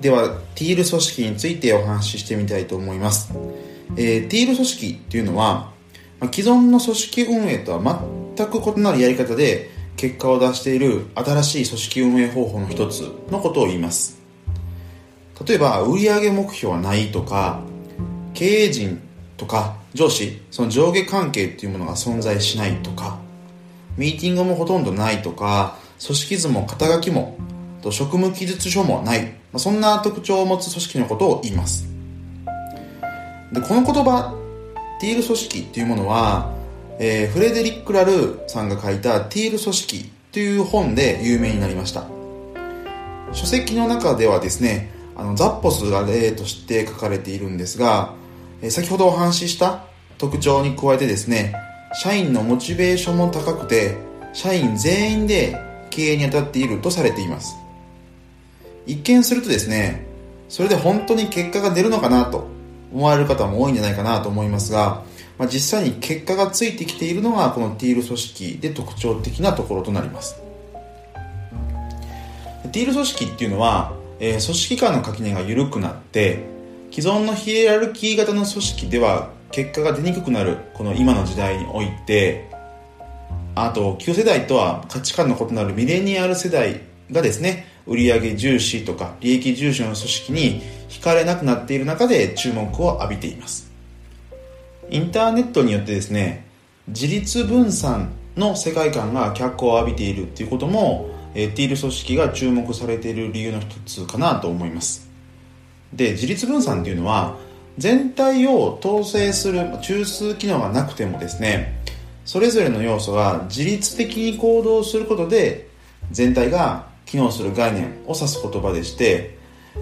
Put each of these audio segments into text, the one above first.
ではティール組織についてお話ししてみたいと思います、えー、ティール組織っていうのは、ま、既存の組織運営とは全く異なるやり方で結果を出している新しい組織運営方法の一つのことを言います。例えば売上目標はないとか経営陣とか上司その上下関係っていうものが存在しないとかミーティングもほとんどないとか組織図も肩書きも職務記述書もない、ま、そんな特徴を持つ組織のことを言います。でこの言葉ティール組織っていうものは、えー、フレデリック・ラルーさんが書いたティール組織という本で有名になりました。書籍の中ではですねあのザッポスが例として書かれているんですが、えー、先ほどお話しした特徴に加えてですね社員のモチベーションも高くて社員全員で経営に当たっているとされています。一見するとですねそれで本当に結果が出るのかなと思われる方も多いんじゃないかなと思いますが、まあ、実際に結果がついてきているのがこのティール組織で特徴的なところとなります。ティール組織っていうのは、えー、組織間の垣根が緩くなって既存のヒエラルキー型の組織では結果が出にくくなるこの今の時代においてあと旧世代とは価値観の異なるミレニアル世代がですね売上重視とか利益重視の組織に惹かれなくなっている中で注目を浴びています。インターネットによってですね自立分散の世界観が脚光を浴びているっていうこともティール組織が注目されている理由の一つかなと思います。で自立分散っていうのは全体を統制する中枢機能がなくてもですねそれぞれの要素が自律的に行動することで全体が機能する概念を指す言葉でして、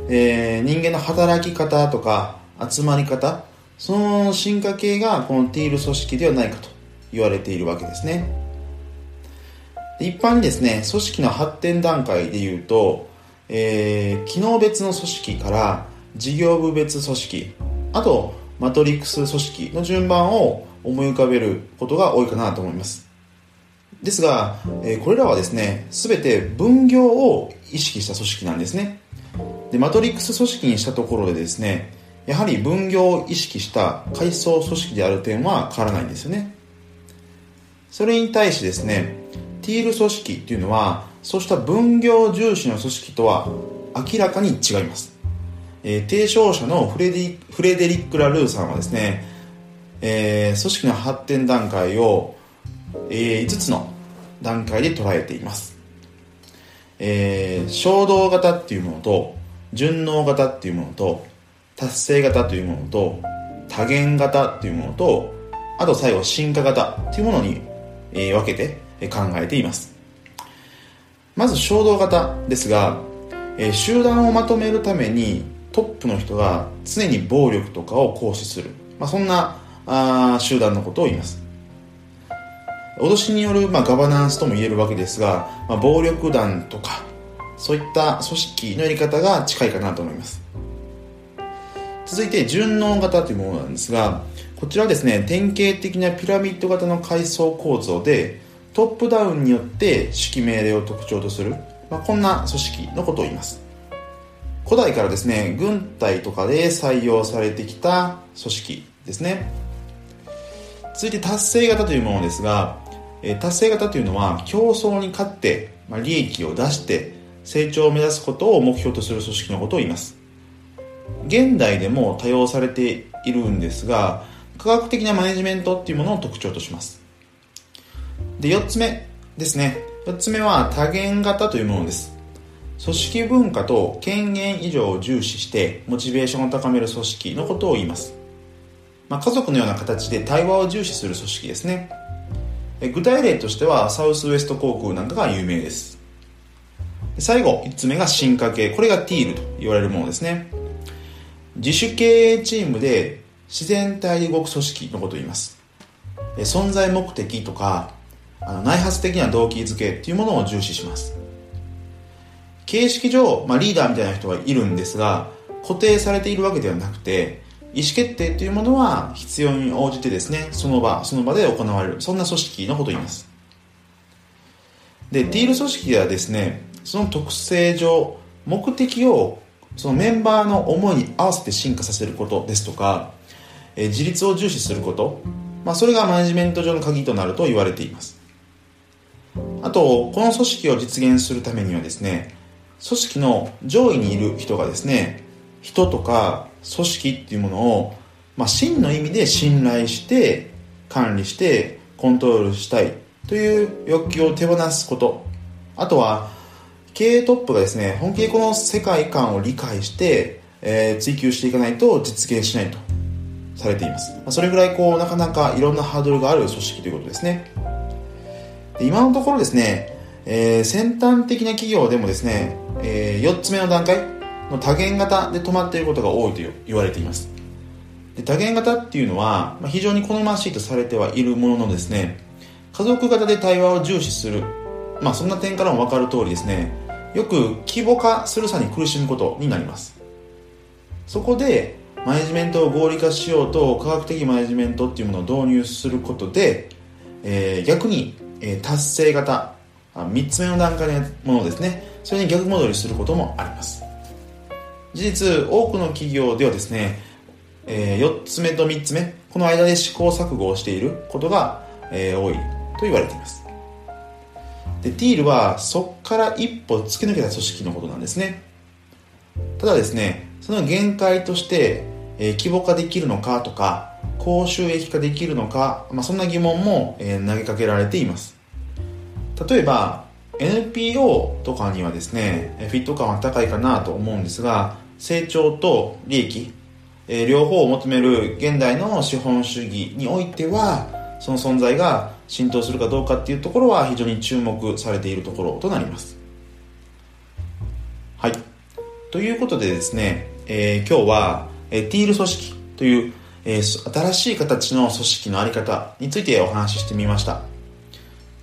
えー、人間の働き方とか集まり方その進化系がこのティール組織ではないかと言われているわけですね。一般にですね組織の発展段階でいうと、えー、機能別の組織から事業部別組織あとマトリックス組織の順番を思い浮かべることが多いかなと思います。ですが、え、これらはですね全て分業を意識した組織なんですね。でマトリックス組織にしたところでですねやはり分業を意識した階層組織である点は変わらないんですよね。それに対してですねティール組織っていうのはそうした分業重視の組織とは明らかに違います。えー、提唱者のフレディフレデリック・ラルーさんはですね、えー、組織の発展段階を、えー、5つの段階で捉えています、えー、衝動型っていうものと順応型っていうものと達成型というものと多元型っていうものとあと最後進化型っていうものに、えー、分けて考えています。まず衝動型ですが、えー、集団をまとめるためにトップの人が常に暴力とかを行使する、まあ、そんなあ集団のことを言います。脅しによる、まあ、ガバナンスとも言えるわけですが、まあ、暴力団とかそういった組織のやり方が近いかなと思います。続いて順応型というものなんですがこちらはですね典型的なピラミッド型の階層構造でトップダウンによって指揮命令を特徴とする、まあ、こんな組織のことを言います。古代からですね軍隊とかで採用されてきた組織ですね。続いて達成型というものですが達成型というのは競争に勝って、まあ、利益を出して成長を目指すことを目標とする組織のことを言います。現代でも多用されているんですが科学的なマネジメントっていうものを特徴とします。で4つ目ですね。4つ目は多元型というものです。組織文化と権限以上を重視してモチベーションを高める組織のことを言います、まあ、家族のような形で対話を重視する組織ですね。具体例としてはサウスウエスト航空なんかが有名です。最後5つ目が進化系。これがティールと言われるものですね。自主経営チームで自然体で動く組織のことを言います。存在目的とかあの内発的な動機づけっていうものを重視します。形式上、まあ、リーダーみたいな人はいるんですが固定されているわけではなくて意思決定というものは必要に応じてですねその場その場で行われる。そんな組織のことを言います。でティール組織ではですねその特性上目的をそのメンバーの思いに合わせて進化させることですとか、え、自立を重視すること、まあ、それがマネジメント上の鍵となると言われています。あとこの組織を実現するためにはですね組織の上位にいる人がですね人とか組織っていうものを、まあ、真の意味で信頼して管理してコントロールしたいという欲求を手放すこと。あとは経営トップがですね本気でこの世界観を理解して、えー、追求していかないと実現しないとされています、それぐらいこうなかなかいろんなハードルがある組織ということですね。で今のところですね、えー、先端的な企業でもですね、えー、4つ目の段階の多元型で止まっていることが多いと言われています。で多元型っていうのは、ま、非常に好ましいとされてはいるもののですね家族型で対話を重視するまあそんな点からも分かる通りですねよく規模化するさに苦しむことになります。そこでマネジメントを合理化しようと科学的マネジメントっていうものを導入することで、えー、逆に、え、達成型3つ目の段階のものですねそれに逆戻りすることもあります。事実多くの企業ではですね、えー、4つ目と3つ目この間で試行錯誤をしていることが、えー、多いと言われています。でティールはそこから一歩突き抜けた組織のことなんですね。ただですねその限界として、えー、規模化できるのかとか高収益化できるのか、まあ、そんな疑問も、えー、投げかけられています。例えば NPO とかにはですねフィット感は高いかなと思うんですが成長と利益、えー、両方を求める現代の資本主義においてはその存在が浸透するかどうかっていうところは非常に注目されているところとなります。はい。ということでですね、えー、今日は、えー、ティール組織という、えー、新しい形の組織のあり方についてお話ししてみました。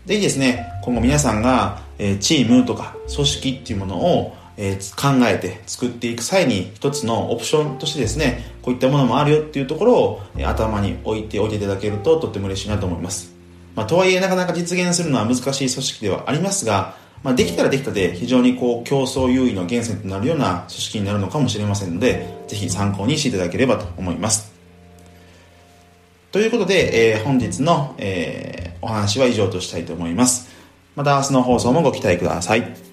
ぜひですね今後皆さんが、えー、チームとか組織っていうものをえー、考えて作っていく際に一つのオプションとしてですねこういったものもあるよっていうところを、え、頭に置いておいていただけるととっても嬉しいなと思います、まあ、とはいえなかなか実現するのは難しい組織ではありますが、まあ、できたらできたで非常にこう競争優位の源泉となるような組織になるのかもしれませんのでぜひ参考にしていただければと思います。ということで、えー、本日の、え、お話は以上としたいと思います。また明日の放送もご期待ください。